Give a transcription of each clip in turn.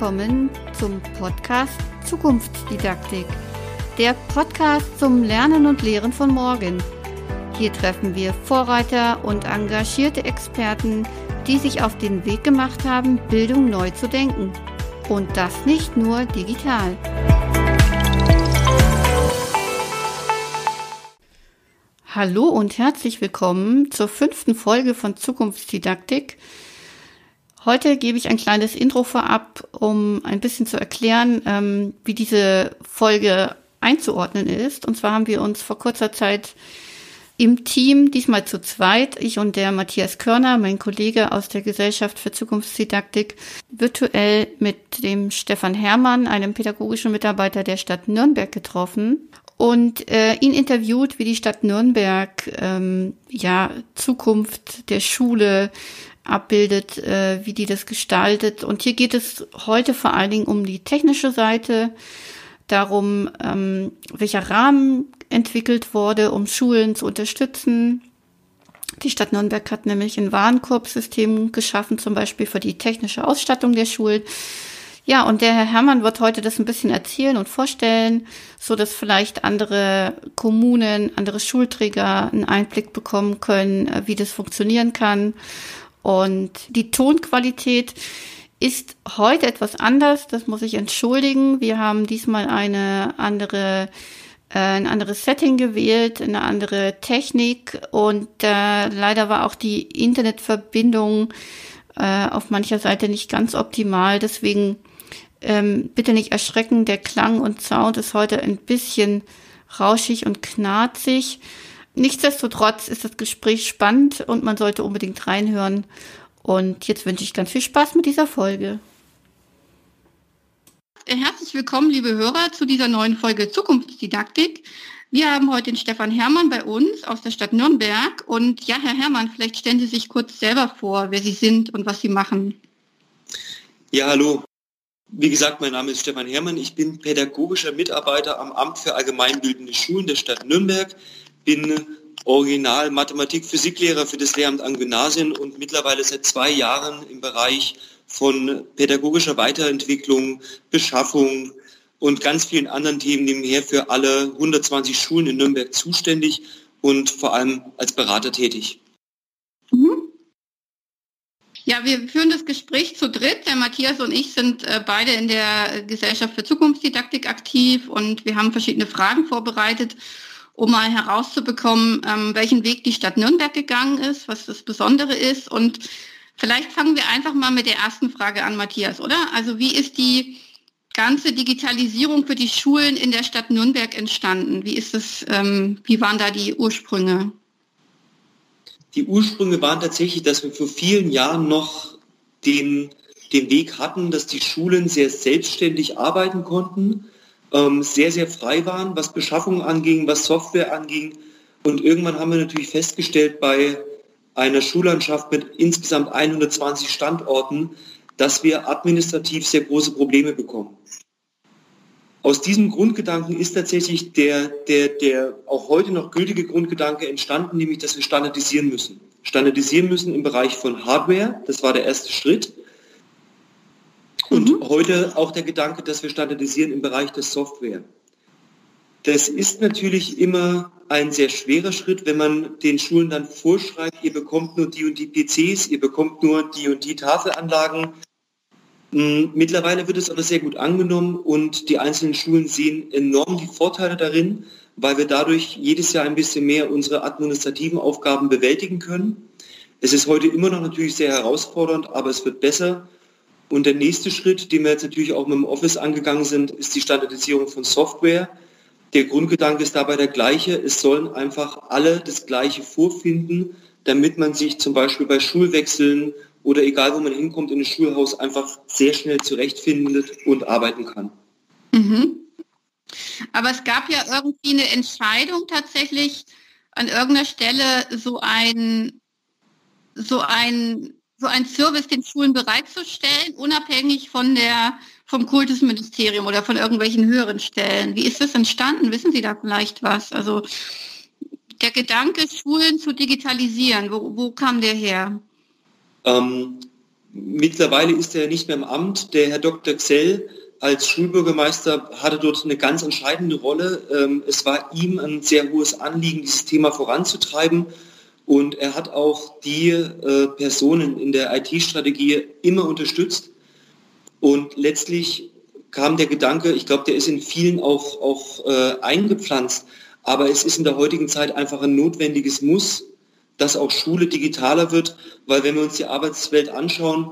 willkommen zum Podcast Zukunftsdidaktik, der Podcast zum Lernen und Lehren von morgen. Hier treffen wir Vorreiter und engagierte Experten, die sich auf den Weg gemacht haben, Bildung neu zu denken. Und das nicht nur digital. Hallo und herzlich willkommen zur fünften Folge von Zukunftsdidaktik. Heute gebe ich ein kleines Intro vorab, um ein bisschen zu erklären, ähm, wie diese Folge einzuordnen ist. Und zwar haben wir uns vor kurzer Zeit im Team, diesmal zu zweit, ich und der Matthias Körner, mein Kollege aus der Gesellschaft für Zukunftsdidaktik, virtuell mit dem Stefan Herrmann, einem pädagogischen Mitarbeiter der Stadt Nürnberg getroffen und äh, ihn interviewt, wie die Stadt Nürnberg ähm, ja Zukunft der Schule abbildet, äh, wie die das gestaltet. Und hier geht es heute vor allen Dingen um die technische Seite, darum, ähm, welcher Rahmen entwickelt wurde, um Schulen zu unterstützen. Die Stadt Nürnberg hat nämlich ein Warenkorbsystem geschaffen, zum Beispiel für die technische Ausstattung der Schulen. Ja, und der Herr Herrmann wird heute das ein bisschen erzählen und vorstellen, so dass vielleicht andere Kommunen, andere Schulträger einen Einblick bekommen können, äh, wie das funktionieren kann. Und die Tonqualität ist heute etwas anders, das muss ich entschuldigen. Wir haben diesmal eine andere äh, ein anderes Setting gewählt, eine andere Technik und äh, leider war auch die Internetverbindung äh, auf mancher Seite nicht ganz optimal. Deswegen ähm, bitte nicht erschrecken, der Klang und Sound ist heute ein bisschen rauschig und knarzig. Nichtsdestotrotz ist das Gespräch spannend und man sollte unbedingt reinhören. Und jetzt wünsche ich ganz viel Spaß mit dieser Folge. Herzlich willkommen, liebe Hörer, zu dieser neuen Folge Zukunftsdidaktik. Wir haben heute den Stefan Herrmann bei uns aus der Stadt Nürnberg. Und ja, Herr Herrmann, vielleicht stellen Sie sich kurz selber vor, wer Sie sind und was Sie machen. Ja, hallo. Wie gesagt, mein Name ist Stefan Herrmann. Ich bin pädagogischer Mitarbeiter am Amt für allgemeinbildende Schulen der Stadt Nürnberg bin Original Mathematik, Physiklehrer für das Lehramt an Gymnasien und mittlerweile seit zwei Jahren im Bereich von pädagogischer Weiterentwicklung, Beschaffung und ganz vielen anderen Themen nebenher für alle 120 Schulen in Nürnberg zuständig und vor allem als Berater tätig. Mhm. Ja, wir führen das Gespräch zu dritt. Der Matthias und ich sind äh, beide in der Gesellschaft für Zukunftsdidaktik aktiv und wir haben verschiedene Fragen vorbereitet um mal herauszubekommen, ähm, welchen Weg die Stadt Nürnberg gegangen ist, was das Besondere ist. Und vielleicht fangen wir einfach mal mit der ersten Frage an, Matthias, oder? Also wie ist die ganze Digitalisierung für die Schulen in der Stadt Nürnberg entstanden? Wie ist es, ähm, wie waren da die Ursprünge? Die Ursprünge waren tatsächlich, dass wir vor vielen Jahren noch den, den Weg hatten, dass die Schulen sehr selbstständig arbeiten konnten ähm, sehr, sehr frei waren, was Beschaffung anging, was Software anging. Und irgendwann haben wir natürlich festgestellt bei einer Schullandschaft mit insgesamt 120 Standorten, dass wir administrativ sehr große Probleme bekommen. Aus diesem Grundgedanken ist tatsächlich der, der, der auch heute noch gültige Grundgedanke entstanden, nämlich dass wir standardisieren müssen. Standardisieren müssen im Bereich von Hardware, das war der erste Schritt. Und mhm. heute auch der Gedanke, dass wir standardisieren im Bereich der Software. Das ist natürlich immer ein sehr schwerer Schritt, wenn man den Schulen dann vorschreibt, ihr bekommt nur die und die PCs, ihr bekommt nur die und die Tafelanlagen. Hm, mittlerweile wird es aber sehr gut angenommen und die einzelnen Schulen sehen enorm die Vorteile darin, weil wir dadurch jedes Jahr ein bisschen mehr unsere administrativen Aufgaben bewältigen können. Es ist heute immer noch natürlich sehr herausfordernd, aber es wird besser und der nächste Schritt, den wir jetzt natürlich auch mit dem Office angegangen sind, ist die Standardisierung von Software. Der Grundgedanke ist dabei der gleiche. Es sollen einfach alle das Gleiche vorfinden, damit man sich zum Beispiel bei Schulwechseln oder egal wo man hinkommt in ein Schulhaus einfach sehr schnell zurechtfindet und arbeiten kann. Mhm. Aber es gab ja irgendwie eine Entscheidung tatsächlich an irgendeiner Stelle so ein, so ein so ein Service den Schulen bereitzustellen, unabhängig von der, vom Kultusministerium oder von irgendwelchen höheren Stellen. Wie ist das entstanden? Wissen Sie da vielleicht was? Also der Gedanke, Schulen zu digitalisieren, wo, wo kam der her? Ähm, Mittlerweile ist er nicht mehr im Amt. Der Herr Dr. Xell als Schulbürgermeister hatte dort eine ganz entscheidende Rolle. Ähm, es war ihm ein sehr hohes Anliegen, dieses Thema voranzutreiben. Und er hat auch die äh, Personen in der IT-Strategie immer unterstützt. Und letztlich kam der Gedanke, ich glaube, der ist in vielen auch, auch äh, eingepflanzt, aber es ist in der heutigen Zeit einfach ein notwendiges Muss, dass auch Schule digitaler wird, weil wenn wir uns die Arbeitswelt anschauen,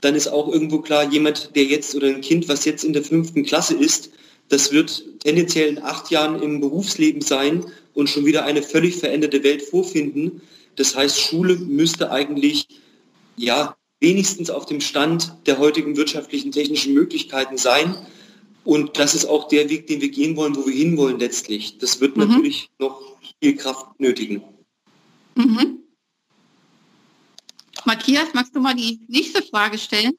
dann ist auch irgendwo klar, jemand, der jetzt oder ein Kind, was jetzt in der fünften Klasse ist, das wird tendenziell in acht Jahren im Berufsleben sein und schon wieder eine völlig veränderte Welt vorfinden. Das heißt, Schule müsste eigentlich ja wenigstens auf dem Stand der heutigen wirtschaftlichen, technischen Möglichkeiten sein. Und das ist auch der Weg, den wir gehen wollen, wo wir hinwollen letztlich. Das wird mhm. natürlich noch viel Kraft nötigen. Mhm. Matthias, magst du mal die nächste Frage stellen?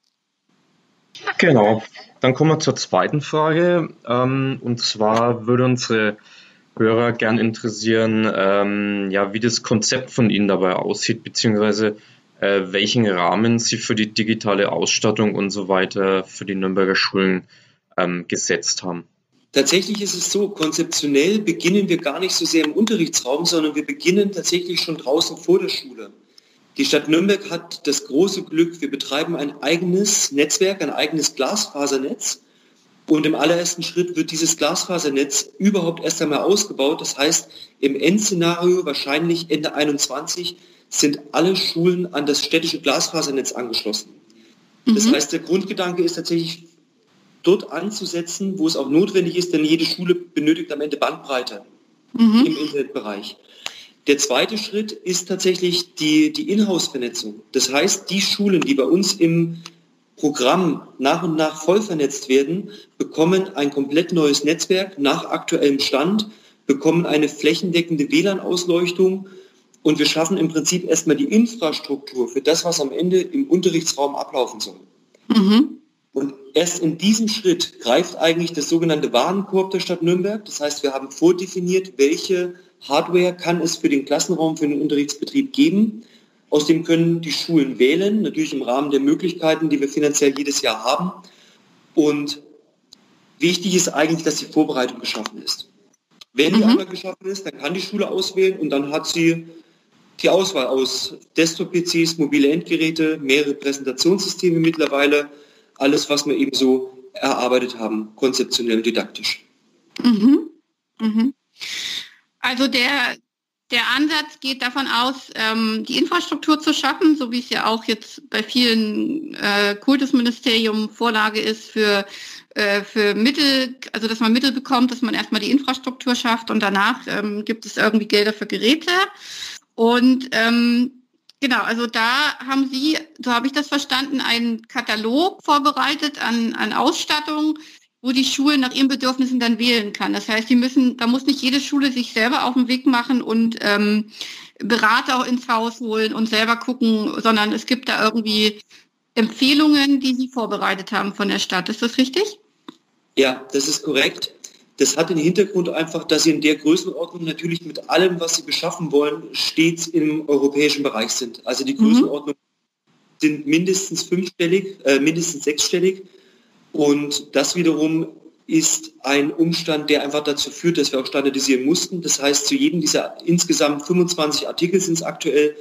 Genau, dann kommen wir zur zweiten Frage. Ähm, und zwar würde unsere Hörer gern interessieren, ähm, ja, wie das Konzept von Ihnen dabei aussieht, beziehungsweise äh, welchen Rahmen Sie für die digitale Ausstattung und so weiter für die Nürnberger Schulen ähm, gesetzt haben. Tatsächlich ist es so, konzeptionell beginnen wir gar nicht so sehr im Unterrichtsraum, sondern wir beginnen tatsächlich schon draußen vor der Schule. Die Stadt Nürnberg hat das große Glück, wir betreiben ein eigenes Netzwerk, ein eigenes Glasfasernetz. Und im allerersten Schritt wird dieses Glasfasernetz überhaupt erst einmal ausgebaut. Das heißt, im Endszenario, wahrscheinlich Ende 21, sind alle Schulen an das städtische Glasfasernetz angeschlossen. Mhm. Das heißt, der Grundgedanke ist tatsächlich dort anzusetzen, wo es auch notwendig ist, denn jede Schule benötigt am Ende Bandbreite mhm. im Internetbereich. Der zweite Schritt ist tatsächlich die, die Inhouse-Vernetzung. Das heißt, die Schulen, die bei uns im Programm nach und nach voll vernetzt werden, bekommen ein komplett neues Netzwerk nach aktuellem Stand, bekommen eine flächendeckende WLAN-Ausleuchtung und wir schaffen im Prinzip erstmal die Infrastruktur für das, was am Ende im Unterrichtsraum ablaufen soll. Mhm. Und erst in diesem Schritt greift eigentlich das sogenannte Warenkorb der Stadt Nürnberg. Das heißt, wir haben vordefiniert, welche Hardware kann es für den Klassenraum, für den Unterrichtsbetrieb geben. Aus dem können die Schulen wählen, natürlich im Rahmen der Möglichkeiten, die wir finanziell jedes Jahr haben. Und wichtig ist eigentlich, dass die Vorbereitung geschaffen ist. Wenn die mhm. einmal geschaffen ist, dann kann die Schule auswählen und dann hat sie die Auswahl aus Desktop-PCs, mobile Endgeräte, mehrere Präsentationssysteme mittlerweile, alles, was wir eben so erarbeitet haben, konzeptionell und didaktisch. Mhm. Mhm. Also der, der Ansatz geht davon aus, ähm, die Infrastruktur zu schaffen, so wie es ja auch jetzt bei vielen äh, Kultusministerium Vorlage ist für, äh, für Mittel, also dass man Mittel bekommt, dass man erstmal die Infrastruktur schafft und danach ähm, gibt es irgendwie Gelder für Geräte. Und ähm, Genau, also da haben Sie, so habe ich das verstanden, einen Katalog vorbereitet an, an Ausstattung, wo die Schule nach ihren Bedürfnissen dann wählen kann. Das heißt, die müssen, da muss nicht jede Schule sich selber auf den Weg machen und ähm, Berater auch ins Haus holen und selber gucken, sondern es gibt da irgendwie Empfehlungen, die Sie vorbereitet haben von der Stadt. Ist das richtig? Ja, das ist korrekt. Das hat den Hintergrund einfach, dass Sie in der Größenordnung natürlich mit allem, was Sie beschaffen wollen, stets im europäischen Bereich sind. Also die mhm. Größenordnung mhm. sind mindestens fünfstellig, äh, mindestens sechsstellig. Und das wiederum ist ein Umstand, der einfach dazu führt, dass wir auch standardisieren mussten. Das heißt, zu jedem dieser insgesamt 25 Artikel sind es aktuell,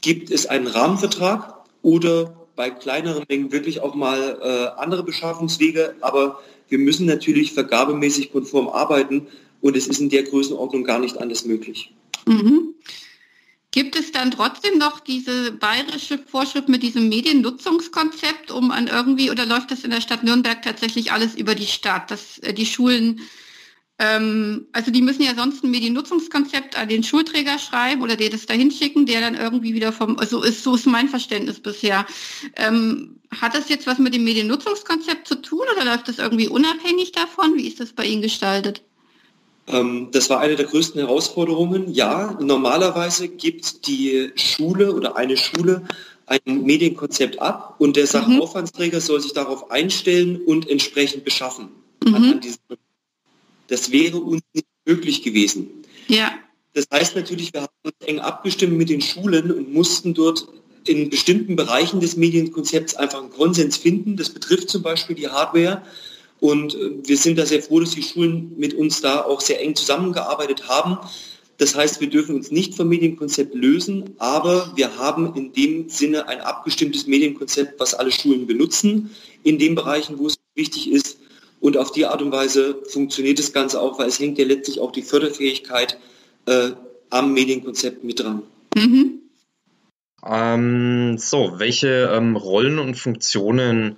gibt es einen Rahmenvertrag oder bei kleineren Mengen wirklich auch mal äh, andere Beschaffungswege. Aber wir müssen natürlich vergabemäßig konform arbeiten und es ist in der Größenordnung gar nicht anders möglich. Mhm. Gibt es dann trotzdem noch diese bayerische Vorschrift mit diesem Mediennutzungskonzept, um an irgendwie, oder läuft das in der Stadt Nürnberg tatsächlich alles über die Stadt, dass äh, die Schulen, ähm, also die müssen ja sonst ein Mediennutzungskonzept an den Schulträger schreiben oder der das dahin schicken, der dann irgendwie wieder vom, also ist, so ist mein Verständnis bisher. Ähm, hat das jetzt was mit dem Mediennutzungskonzept zu tun oder läuft das irgendwie unabhängig davon? Wie ist das bei Ihnen gestaltet? Ähm, das war eine der größten Herausforderungen. Ja, normalerweise gibt die Schule oder eine Schule ein Medienkonzept ab und der mhm. Sachaufwandsträger soll sich darauf einstellen und entsprechend beschaffen. Mhm. Das wäre uns nicht möglich gewesen. Ja. Das heißt natürlich, wir haben uns eng abgestimmt mit den Schulen und mussten dort in bestimmten Bereichen des Medienkonzepts einfach einen Konsens finden. Das betrifft zum Beispiel die Hardware. Und äh, wir sind da sehr froh, dass die Schulen mit uns da auch sehr eng zusammengearbeitet haben. Das heißt, wir dürfen uns nicht vom Medienkonzept lösen, aber wir haben in dem Sinne ein abgestimmtes Medienkonzept, was alle Schulen benutzen, in den Bereichen, wo es wichtig ist. Und auf die Art und Weise funktioniert das Ganze auch, weil es hängt ja letztlich auch die Förderfähigkeit äh, am Medienkonzept mit dran. Mhm. Ähm, so, welche ähm, Rollen und Funktionen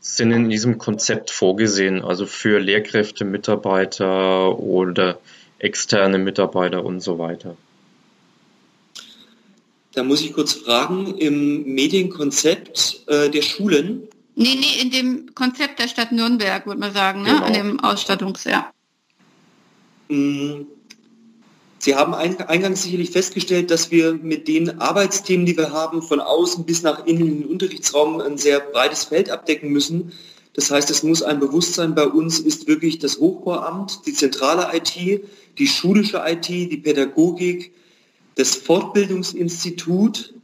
sind in diesem Konzept vorgesehen? Also für Lehrkräfte, Mitarbeiter oder externe Mitarbeiter und so weiter? Da muss ich kurz fragen, im Medienkonzept äh, der Schulen? Nee, nee, in dem Konzept der Stadt Nürnberg, würde man sagen, ne? genau. an dem Ausstattungsjahr. Mm, Sie haben eingangs sicherlich festgestellt, dass wir mit den Arbeitsthemen, die wir haben, von außen bis nach innen in den Unterrichtsraum ein sehr breites Feld abdecken müssen. Das heißt, es muss ein Bewusstsein bei uns ist wirklich das Hochbauamt, die zentrale IT, die schulische IT, die Pädagogik, das Fortbildungsinstitut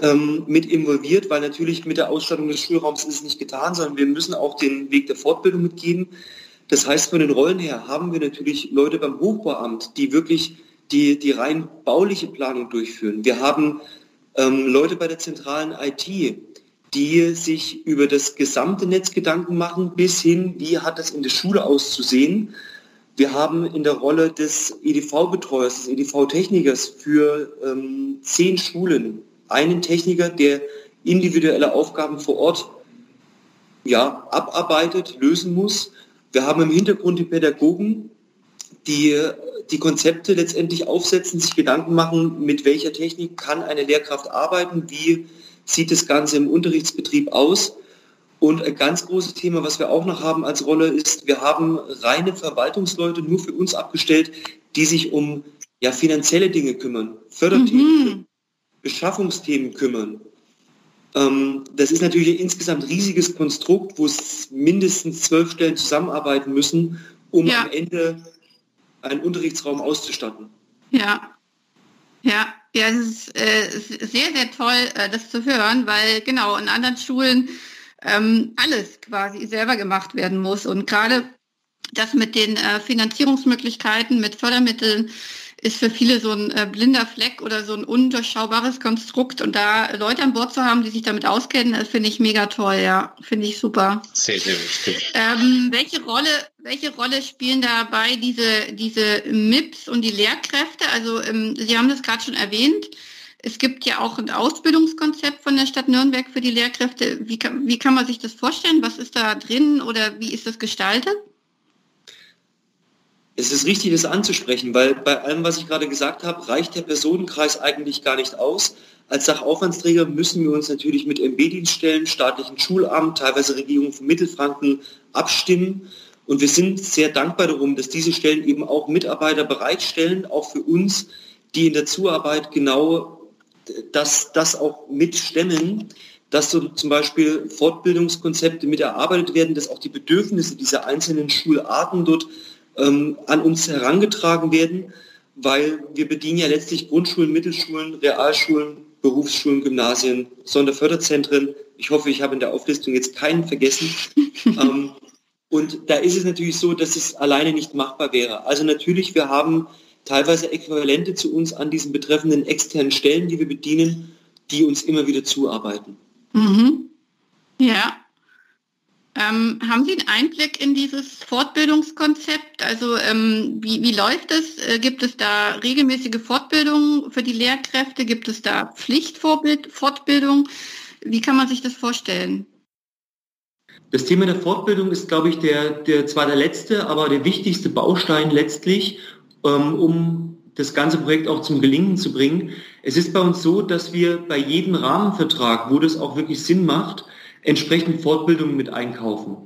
ähm, mit involviert, weil natürlich mit der Ausstattung des Schulraums ist es nicht getan, sondern wir müssen auch den Weg der Fortbildung mitgeben. Das heißt, von den Rollen her haben wir natürlich Leute beim Hochbauamt, die wirklich die, die rein bauliche Planung durchführen. Wir haben ähm, Leute bei der zentralen IT, die sich über das gesamte Netz Gedanken machen, bis hin, wie hat das in der Schule auszusehen. Wir haben in der Rolle des EDV-Betreuers, des EDV-Technikers für ähm, zehn Schulen einen Techniker, der individuelle Aufgaben vor Ort ja, abarbeitet, lösen muss. Wir haben im Hintergrund die Pädagogen, die die Konzepte letztendlich aufsetzen, sich Gedanken machen, mit welcher Technik kann eine Lehrkraft arbeiten, wie sieht das Ganze im Unterrichtsbetrieb aus. Und ein ganz großes Thema, was wir auch noch haben als Rolle, ist, wir haben reine Verwaltungsleute nur für uns abgestellt, die sich um ja, finanzielle Dinge kümmern, Förderthemen, mhm. Beschaffungsthemen kümmern. Ähm, das ist natürlich ein insgesamt riesiges Konstrukt, wo es mindestens zwölf Stellen zusammenarbeiten müssen, um ja. am Ende einen Unterrichtsraum auszustatten. Ja, ja, ja, es ist äh, sehr, sehr toll, äh, das zu hören, weil genau in anderen Schulen ähm, alles quasi selber gemacht werden muss. Und gerade das mit den äh, Finanzierungsmöglichkeiten, mit Fördermitteln, ist für viele so ein äh, blinder Fleck oder so ein undurchschaubares Konstrukt. Und da Leute an Bord zu haben, die sich damit auskennen, finde ich mega toll, ja. Finde ich super. Sehr, sehr wichtig. Ähm, welche Rolle, welche Rolle spielen dabei diese, diese MIPS und die Lehrkräfte? Also ähm, Sie haben das gerade schon erwähnt. Es gibt ja auch ein Ausbildungskonzept von der Stadt Nürnberg für die Lehrkräfte. Wie kann, wie kann man sich das vorstellen? Was ist da drin oder wie ist das gestaltet? Es ist richtig, das anzusprechen, weil bei allem, was ich gerade gesagt habe, reicht der Personenkreis eigentlich gar nicht aus. Als Sachaufwandsträger müssen wir uns natürlich mit MB-Dienststellen, staatlichen Schulamt, teilweise Regierung von Mittelfranken abstimmen. Und wir sind sehr dankbar darum, dass diese Stellen eben auch Mitarbeiter bereitstellen, auch für uns, die in der Zuarbeit genau das, das auch mitstemmen, dass so zum Beispiel Fortbildungskonzepte mit erarbeitet werden, dass auch die Bedürfnisse dieser einzelnen Schularten dort ähm, an uns herangetragen werden, weil wir bedienen ja letztlich Grundschulen, Mittelschulen, Realschulen, Berufsschulen, Gymnasien, Sonderförderzentren. Ich hoffe, ich habe in der Auflistung jetzt keinen vergessen. ähm, und da ist es natürlich so, dass es alleine nicht machbar wäre. Also natürlich, wir haben teilweise Äquivalente zu uns an diesen betreffenden externen Stellen, die wir bedienen, die uns immer wieder zuarbeiten. Mhm. Ja, ähm, haben Sie einen Einblick in dieses Fortbildungskonzept? Also ähm, wie, wie läuft es? Äh, gibt es da regelmäßige Fortbildungen für die Lehrkräfte? Gibt es da Pflichtfortbildung? Wie kann man sich das vorstellen? Das Thema der Fortbildung ist, glaube ich, der, der zwar der letzte, aber der wichtigste Baustein letztlich, ähm, um das ganze Projekt auch zum Gelingen zu bringen. Es ist bei uns so, dass wir bei jedem Rahmenvertrag, wo das auch wirklich Sinn macht, entsprechend Fortbildungen mit einkaufen.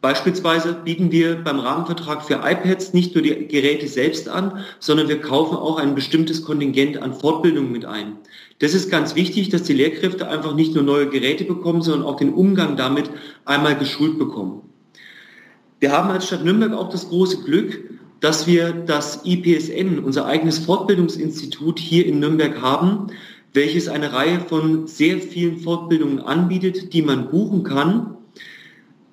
Beispielsweise bieten wir beim Rahmenvertrag für iPads nicht nur die Geräte selbst an, sondern wir kaufen auch ein bestimmtes Kontingent an Fortbildungen mit ein. Das ist ganz wichtig, dass die Lehrkräfte einfach nicht nur neue Geräte bekommen, sondern auch den Umgang damit einmal geschult bekommen. Wir haben als Stadt Nürnberg auch das große Glück, dass wir das IPSN, unser eigenes Fortbildungsinstitut hier in Nürnberg haben, welches eine Reihe von sehr vielen Fortbildungen anbietet, die man buchen kann.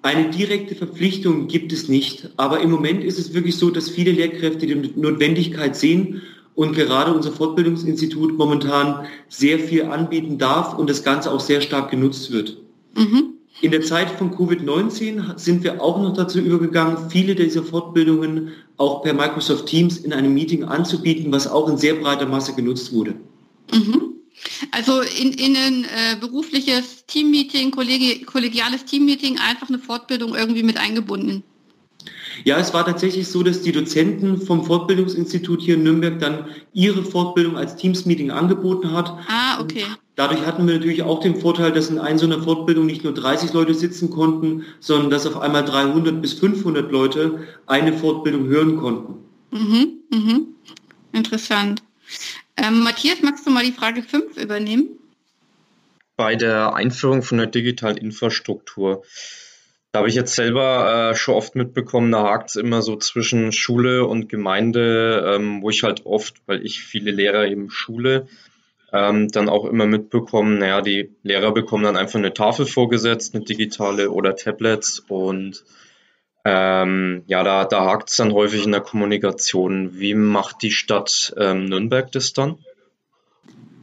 Eine direkte Verpflichtung gibt es nicht, aber im Moment ist es wirklich so, dass viele Lehrkräfte die Notwendigkeit sehen und gerade unser Fortbildungsinstitut momentan sehr viel anbieten darf und das Ganze auch sehr stark genutzt wird. Mhm. In der Zeit von Covid-19 sind wir auch noch dazu übergegangen, viele dieser Fortbildungen auch per Microsoft Teams in einem Meeting anzubieten, was auch in sehr breiter Masse genutzt wurde. Mhm. Also in, in ein äh, berufliches Teammeeting, kollegi kollegiales Teammeeting, einfach eine Fortbildung irgendwie mit eingebunden. Ja, es war tatsächlich so, dass die Dozenten vom Fortbildungsinstitut hier in Nürnberg dann ihre Fortbildung als Teams-Meeting angeboten hat. Ah, okay. Und dadurch hatten wir natürlich auch den Vorteil, dass in einer so einer Fortbildung nicht nur 30 Leute sitzen konnten, sondern dass auf einmal 300 bis 500 Leute eine Fortbildung hören konnten. Mhm, mhm. Interessant. Ähm, Matthias, magst du mal die Frage 5 übernehmen? Bei der Einführung von der digitalen Infrastruktur. Da habe ich jetzt selber äh, schon oft mitbekommen, da hakt es immer so zwischen Schule und Gemeinde, ähm, wo ich halt oft, weil ich viele Lehrer eben schule, ähm, dann auch immer mitbekommen, naja, die Lehrer bekommen dann einfach eine Tafel vorgesetzt, eine digitale oder Tablets und ähm, ja, da, da hakt es dann häufig in der Kommunikation. Wie macht die Stadt ähm, Nürnberg das dann?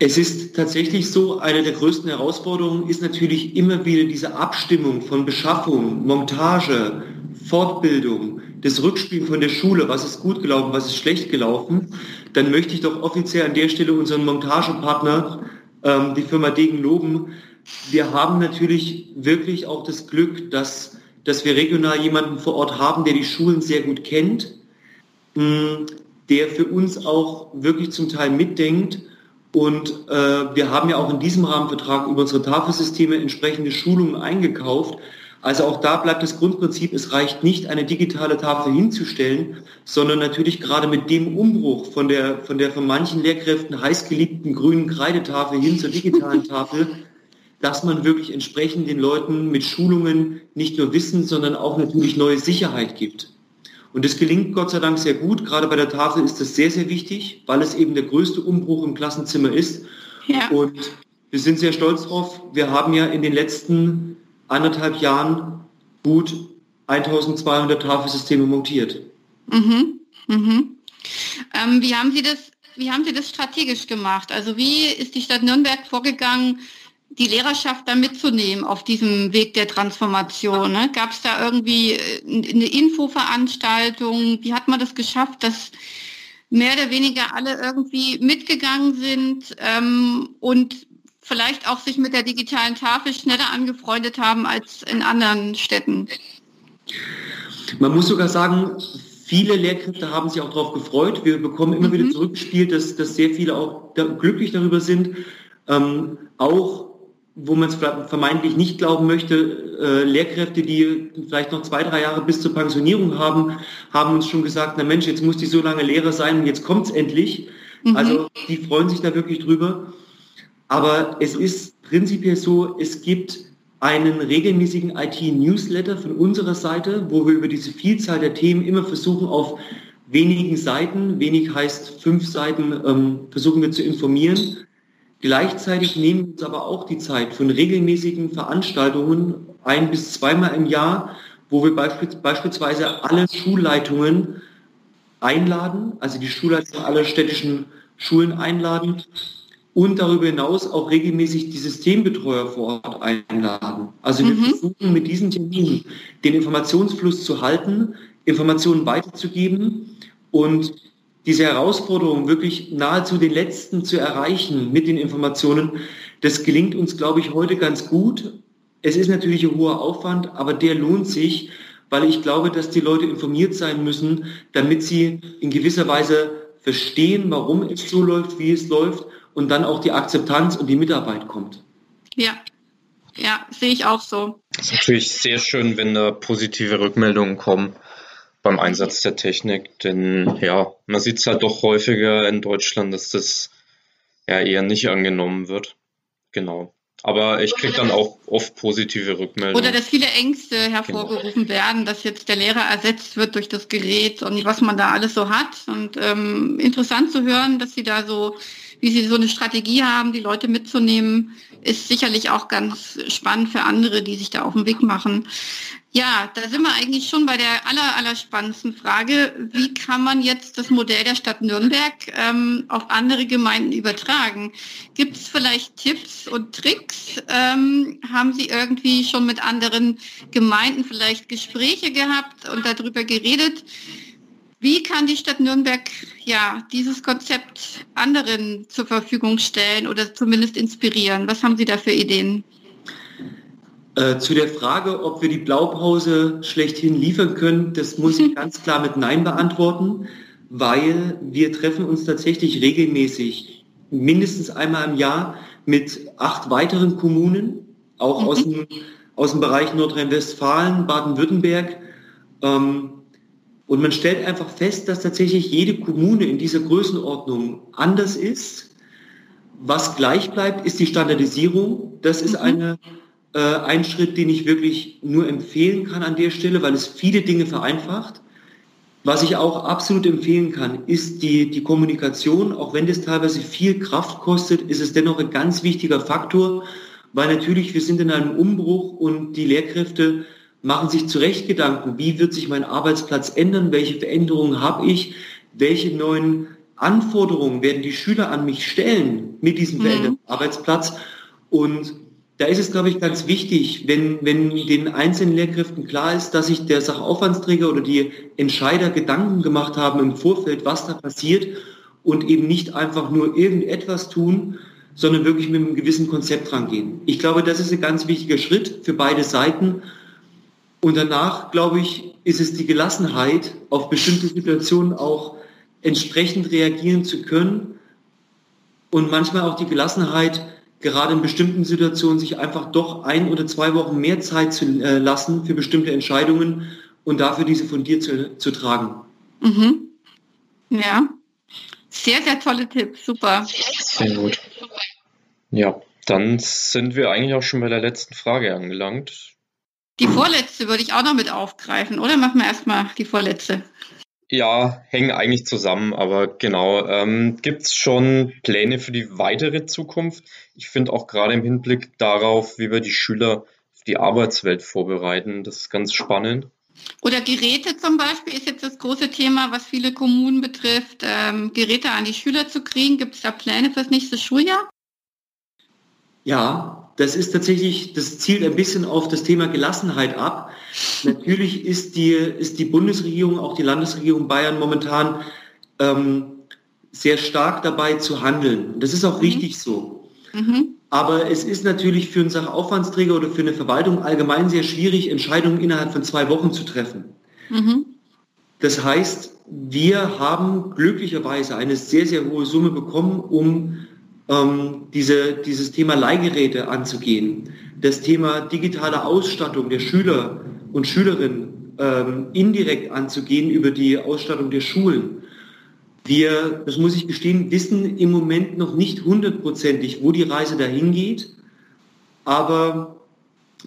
Es ist tatsächlich so, eine der größten Herausforderungen ist natürlich immer wieder diese Abstimmung von Beschaffung, Montage, Fortbildung, das Rückspielen von der Schule, was ist gut gelaufen, was ist schlecht gelaufen. Dann möchte ich doch offiziell an der Stelle unseren Montagepartner, ähm, die Firma Degen, loben. Wir haben natürlich wirklich auch das Glück, dass dass wir regional jemanden vor Ort haben, der die Schulen sehr gut kennt, mm, der für uns auch wirklich zum Teil mitdenkt. Und äh, wir haben ja auch in diesem Rahmenvertrag über unsere Tafelsysteme entsprechende Schulungen eingekauft. Also auch da bleibt das Grundprinzip, es reicht nicht, eine digitale Tafel hinzustellen, sondern natürlich gerade mit dem Umbruch von der von der von manchen Lehrkräften heißgeliebten grünen Kreidetafel hin zur digitalen Tafel dass man wirklich entsprechend den Leuten mit Schulungen nicht nur Wissen, sondern auch natürlich neue Sicherheit gibt. Und das gelingt Gott sei Dank sehr gut. Gerade bei der Tafel ist das sehr, sehr wichtig, weil es eben der größte Umbruch im Klassenzimmer ist. Ja. Und wir sind sehr stolz drauf. Wir haben ja in den letzten anderthalb Jahren gut 1200 Tafelsysteme montiert. Mhm. Mhm. Ähm, wie haben Sie das, wie haben Sie das strategisch gemacht? Also wie ist die Stadt Nürnberg vorgegangen, die Lehrerschaft da mitzunehmen auf diesem Weg der Transformation? Ne? Gab es da irgendwie äh, eine Infoveranstaltung? Wie hat man das geschafft, dass mehr oder weniger alle irgendwie mitgegangen sind ähm, und vielleicht auch sich mit der digitalen Tafel schneller angefreundet haben als in anderen Städten? Man muss sogar sagen, viele Lehrkräfte haben sich auch darauf gefreut. Wir bekommen immer mhm. wieder zurückgespielt, dass, dass sehr viele auch da, glücklich darüber sind. Ähm, auch wo man es vermeintlich nicht glauben möchte, äh, Lehrkräfte, die vielleicht noch zwei, drei Jahre bis zur Pensionierung haben, haben uns schon gesagt, na Mensch, jetzt muss die so lange Lehrer sein und jetzt kommt's endlich. Mhm. Also die freuen sich da wirklich drüber. Aber es ist prinzipiell so, es gibt einen regelmäßigen IT-Newsletter von unserer Seite, wo wir über diese Vielzahl der Themen immer versuchen, auf wenigen Seiten, wenig heißt fünf Seiten, ähm, versuchen wir zu informieren Gleichzeitig nehmen wir uns aber auch die Zeit von regelmäßigen Veranstaltungen ein bis zweimal im Jahr, wo wir beispielsweise alle Schulleitungen einladen, also die Schulleitungen aller städtischen Schulen einladen und darüber hinaus auch regelmäßig die Systembetreuer vor Ort einladen. Also wir mhm. versuchen mit diesen Terminen den Informationsfluss zu halten, Informationen weiterzugeben und diese Herausforderung wirklich nahezu den letzten zu erreichen mit den Informationen, das gelingt uns, glaube ich, heute ganz gut. Es ist natürlich ein hoher Aufwand, aber der lohnt sich, weil ich glaube, dass die Leute informiert sein müssen, damit sie in gewisser Weise verstehen, warum es so läuft, wie es läuft und dann auch die Akzeptanz und die Mitarbeit kommt. Ja, ja, sehe ich auch so. Es ist natürlich sehr schön, wenn da positive Rückmeldungen kommen beim Einsatz der Technik, denn ja, man sieht es halt doch häufiger in Deutschland, dass das ja eher nicht angenommen wird. Genau. Aber ich kriege dann auch oft positive Rückmeldungen. Oder dass viele Ängste hervorgerufen genau. werden, dass jetzt der Lehrer ersetzt wird durch das Gerät und was man da alles so hat. Und ähm, interessant zu hören, dass Sie da so wie Sie so eine Strategie haben, die Leute mitzunehmen, ist sicherlich auch ganz spannend für andere, die sich da auf den Weg machen. Ja, da sind wir eigentlich schon bei der aller, aller spannendsten Frage. Wie kann man jetzt das Modell der Stadt Nürnberg ähm, auf andere Gemeinden übertragen? Gibt es vielleicht Tipps und Tricks? Ähm, haben Sie irgendwie schon mit anderen Gemeinden vielleicht Gespräche gehabt und darüber geredet? Wie kann die Stadt Nürnberg ja dieses Konzept anderen zur Verfügung stellen oder zumindest inspirieren? Was haben Sie da für Ideen? Äh, zu der Frage, ob wir die Blaupause schlechthin liefern können, das muss ich ganz klar mit Nein beantworten, weil wir treffen uns tatsächlich regelmäßig, mindestens einmal im Jahr, mit acht weiteren Kommunen, auch mhm. aus, dem, aus dem Bereich Nordrhein-Westfalen, Baden-Württemberg. Ähm, und man stellt einfach fest, dass tatsächlich jede Kommune in dieser Größenordnung anders ist. Was gleich bleibt, ist die Standardisierung. Das ist mhm. eine, äh, ein Schritt, den ich wirklich nur empfehlen kann an der Stelle, weil es viele Dinge vereinfacht. Was ich auch absolut empfehlen kann, ist die, die Kommunikation. Auch wenn das teilweise viel Kraft kostet, ist es dennoch ein ganz wichtiger Faktor, weil natürlich wir sind in einem Umbruch und die Lehrkräfte machen sich zu Recht Gedanken, wie wird sich mein Arbeitsplatz ändern, welche Veränderungen habe ich, welche neuen Anforderungen werden die Schüler an mich stellen mit diesem mhm. veränderten Arbeitsplatz. Und da ist es, glaube ich, ganz wichtig, wenn, wenn den einzelnen Lehrkräften klar ist, dass sich der Sachaufwandsträger oder die Entscheider Gedanken gemacht haben im Vorfeld, was da passiert und eben nicht einfach nur irgendetwas tun, sondern wirklich mit einem gewissen Konzept rangehen. Ich glaube, das ist ein ganz wichtiger Schritt für beide Seiten und danach, glaube ich, ist es die Gelassenheit, auf bestimmte Situationen auch entsprechend reagieren zu können und manchmal auch die Gelassenheit, gerade in bestimmten Situationen sich einfach doch ein oder zwei Wochen mehr Zeit zu äh, lassen für bestimmte Entscheidungen und dafür diese von dir zu, zu tragen. Mhm. Ja, sehr, sehr tolle Tipps, super. Sehr gut. Ja, dann sind wir eigentlich auch schon bei der letzten Frage angelangt. Die vorletzte würde ich auch noch mit aufgreifen, oder? Machen wir erstmal die vorletzte. Ja, hängen eigentlich zusammen, aber genau. Ähm, Gibt es schon Pläne für die weitere Zukunft? Ich finde auch gerade im Hinblick darauf, wie wir die Schüler auf die Arbeitswelt vorbereiten, das ist ganz spannend. Oder Geräte zum Beispiel ist jetzt das große Thema, was viele Kommunen betrifft, ähm, Geräte an die Schüler zu kriegen. Gibt es da Pläne fürs nächste Schuljahr? Ja, das ist tatsächlich, das zielt ein bisschen auf das Thema Gelassenheit ab. Natürlich ist die, ist die Bundesregierung, auch die Landesregierung Bayern momentan ähm, sehr stark dabei zu handeln. Das ist auch mhm. richtig so. Mhm. Aber es ist natürlich für einen Sachaufwandsträger oder für eine Verwaltung allgemein sehr schwierig, Entscheidungen innerhalb von zwei Wochen zu treffen. Mhm. Das heißt, wir haben glücklicherweise eine sehr, sehr hohe Summe bekommen, um ähm, diese, dieses Thema Leihgeräte anzugehen, das Thema digitale Ausstattung der Schüler und Schülerinnen ähm, indirekt anzugehen über die Ausstattung der Schulen. Wir, das muss ich gestehen, wissen im Moment noch nicht hundertprozentig, wo die Reise dahin geht. Aber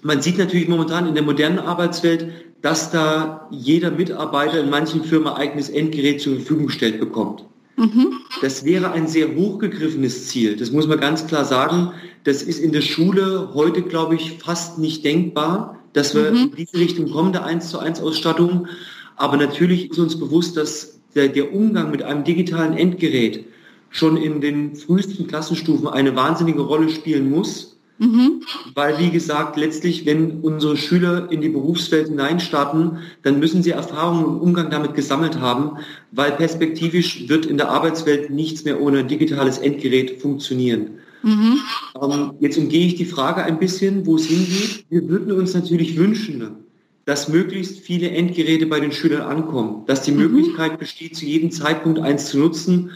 man sieht natürlich momentan in der modernen Arbeitswelt, dass da jeder Mitarbeiter in manchen Firmen eigenes Endgerät zur Verfügung gestellt bekommt. Mhm. Das wäre ein sehr hochgegriffenes Ziel. Das muss man ganz klar sagen. Das ist in der Schule heute, glaube ich, fast nicht denkbar, dass wir mhm. in diese Richtung kommen, der 1 zu 1 Ausstattung. Aber natürlich ist uns bewusst, dass der, der Umgang mit einem digitalen Endgerät schon in den frühesten Klassenstufen eine wahnsinnige Rolle spielen muss Mhm. Weil, wie gesagt, letztlich, wenn unsere Schüler in die Berufswelt hineinstarten, dann müssen sie Erfahrungen im Umgang damit gesammelt haben, weil perspektivisch wird in der Arbeitswelt nichts mehr ohne digitales Endgerät funktionieren. Mhm. Ähm, jetzt umgehe ich die Frage ein bisschen, wo es hingeht. Wir würden uns natürlich wünschen, dass möglichst viele Endgeräte bei den Schülern ankommen, dass die mhm. Möglichkeit besteht, zu jedem Zeitpunkt eins zu nutzen.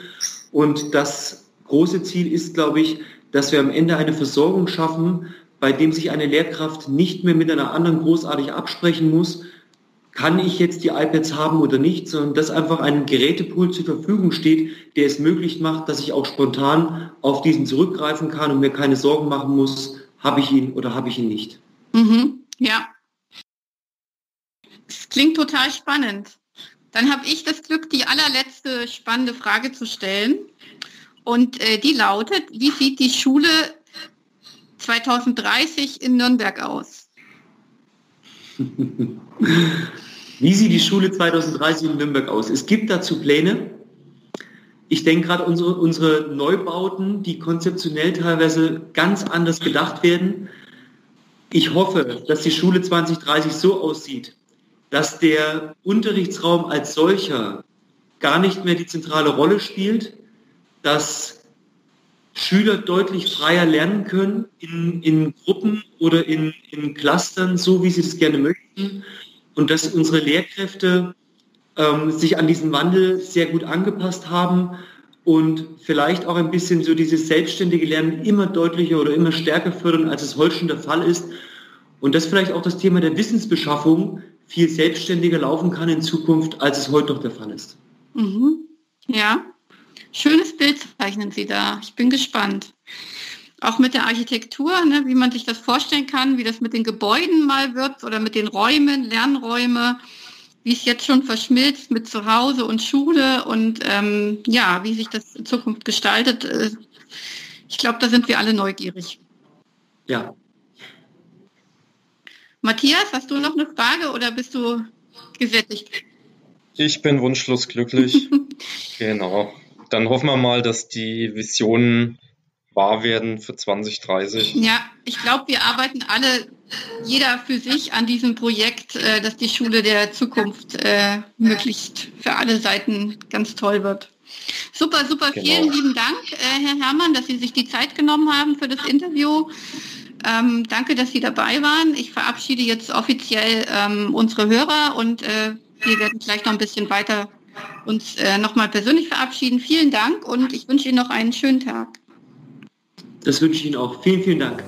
Und das große Ziel ist, glaube ich, dass wir am Ende eine Versorgung schaffen, bei dem sich eine Lehrkraft nicht mehr mit einer anderen großartig absprechen muss, kann ich jetzt die iPads haben oder nicht, sondern dass einfach ein Gerätepool zur Verfügung steht, der es möglich macht, dass ich auch spontan auf diesen zurückgreifen kann und mir keine Sorgen machen muss, habe ich ihn oder habe ich ihn nicht. Mhm, ja. Es klingt total spannend. Dann habe ich das Glück, die allerletzte spannende Frage zu stellen. Und äh, die lautet, wie sieht die Schule 2030 in Nürnberg aus? wie sieht die Schule 2030 in Nürnberg aus? Es gibt dazu Pläne. Ich denke gerade unsere, unsere Neubauten, die konzeptionell teilweise ganz anders gedacht werden. Ich hoffe, dass die Schule 2030 so aussieht, dass der Unterrichtsraum als solcher gar nicht mehr die zentrale Rolle spielt, dass Schüler deutlich freier lernen können in, in Gruppen oder in, in Clustern, so wie sie das gerne möchten, und dass unsere Lehrkräfte ähm, sich an diesen Wandel sehr gut angepasst haben und vielleicht auch ein bisschen so dieses selbstständige Lernen immer deutlicher oder immer stärker fördern, als es heute schon der Fall ist. Und dass vielleicht auch das Thema der Wissensbeschaffung viel selbstständiger laufen kann in Zukunft, als es heute noch der Fall ist. Mhm. Ja, schönes Bild zeichnen Sie da. Ich bin gespannt. Auch mit der Architektur, ne, wie man sich das vorstellen kann, wie das mit den Gebäuden mal wird oder mit den Räumen, Lernräume wie es jetzt schon verschmilzt mit Zuhause und Schule und ähm, ja, wie sich das in Zukunft gestaltet. Äh, ich glaube, da sind wir alle neugierig. Ja. Matthias, hast du noch eine Frage oder bist du gesättigt? Ich bin wunschlos glücklich. genau. Dann hoffen wir mal, dass die Visionen wahr werden für 2030. Ja, ich glaube, wir arbeiten alle, jeder für sich an diesem Projekt, äh, dass die Schule der Zukunft äh, möglichst für alle Seiten ganz toll wird. Super, super, genau. vielen lieben Dank, äh, Herr Herrmann, dass Sie sich die Zeit genommen haben für das Interview. Ähm, danke, dass Sie dabei waren. Ich verabschiede jetzt offiziell ähm, unsere Hörer und äh, wir werden gleich noch ein bisschen weiter uns äh, nochmal persönlich verabschieden. Vielen Dank und ich wünsche Ihnen noch einen schönen Tag. Das wünsche ich Ihnen auch. Vielen, vielen Dank.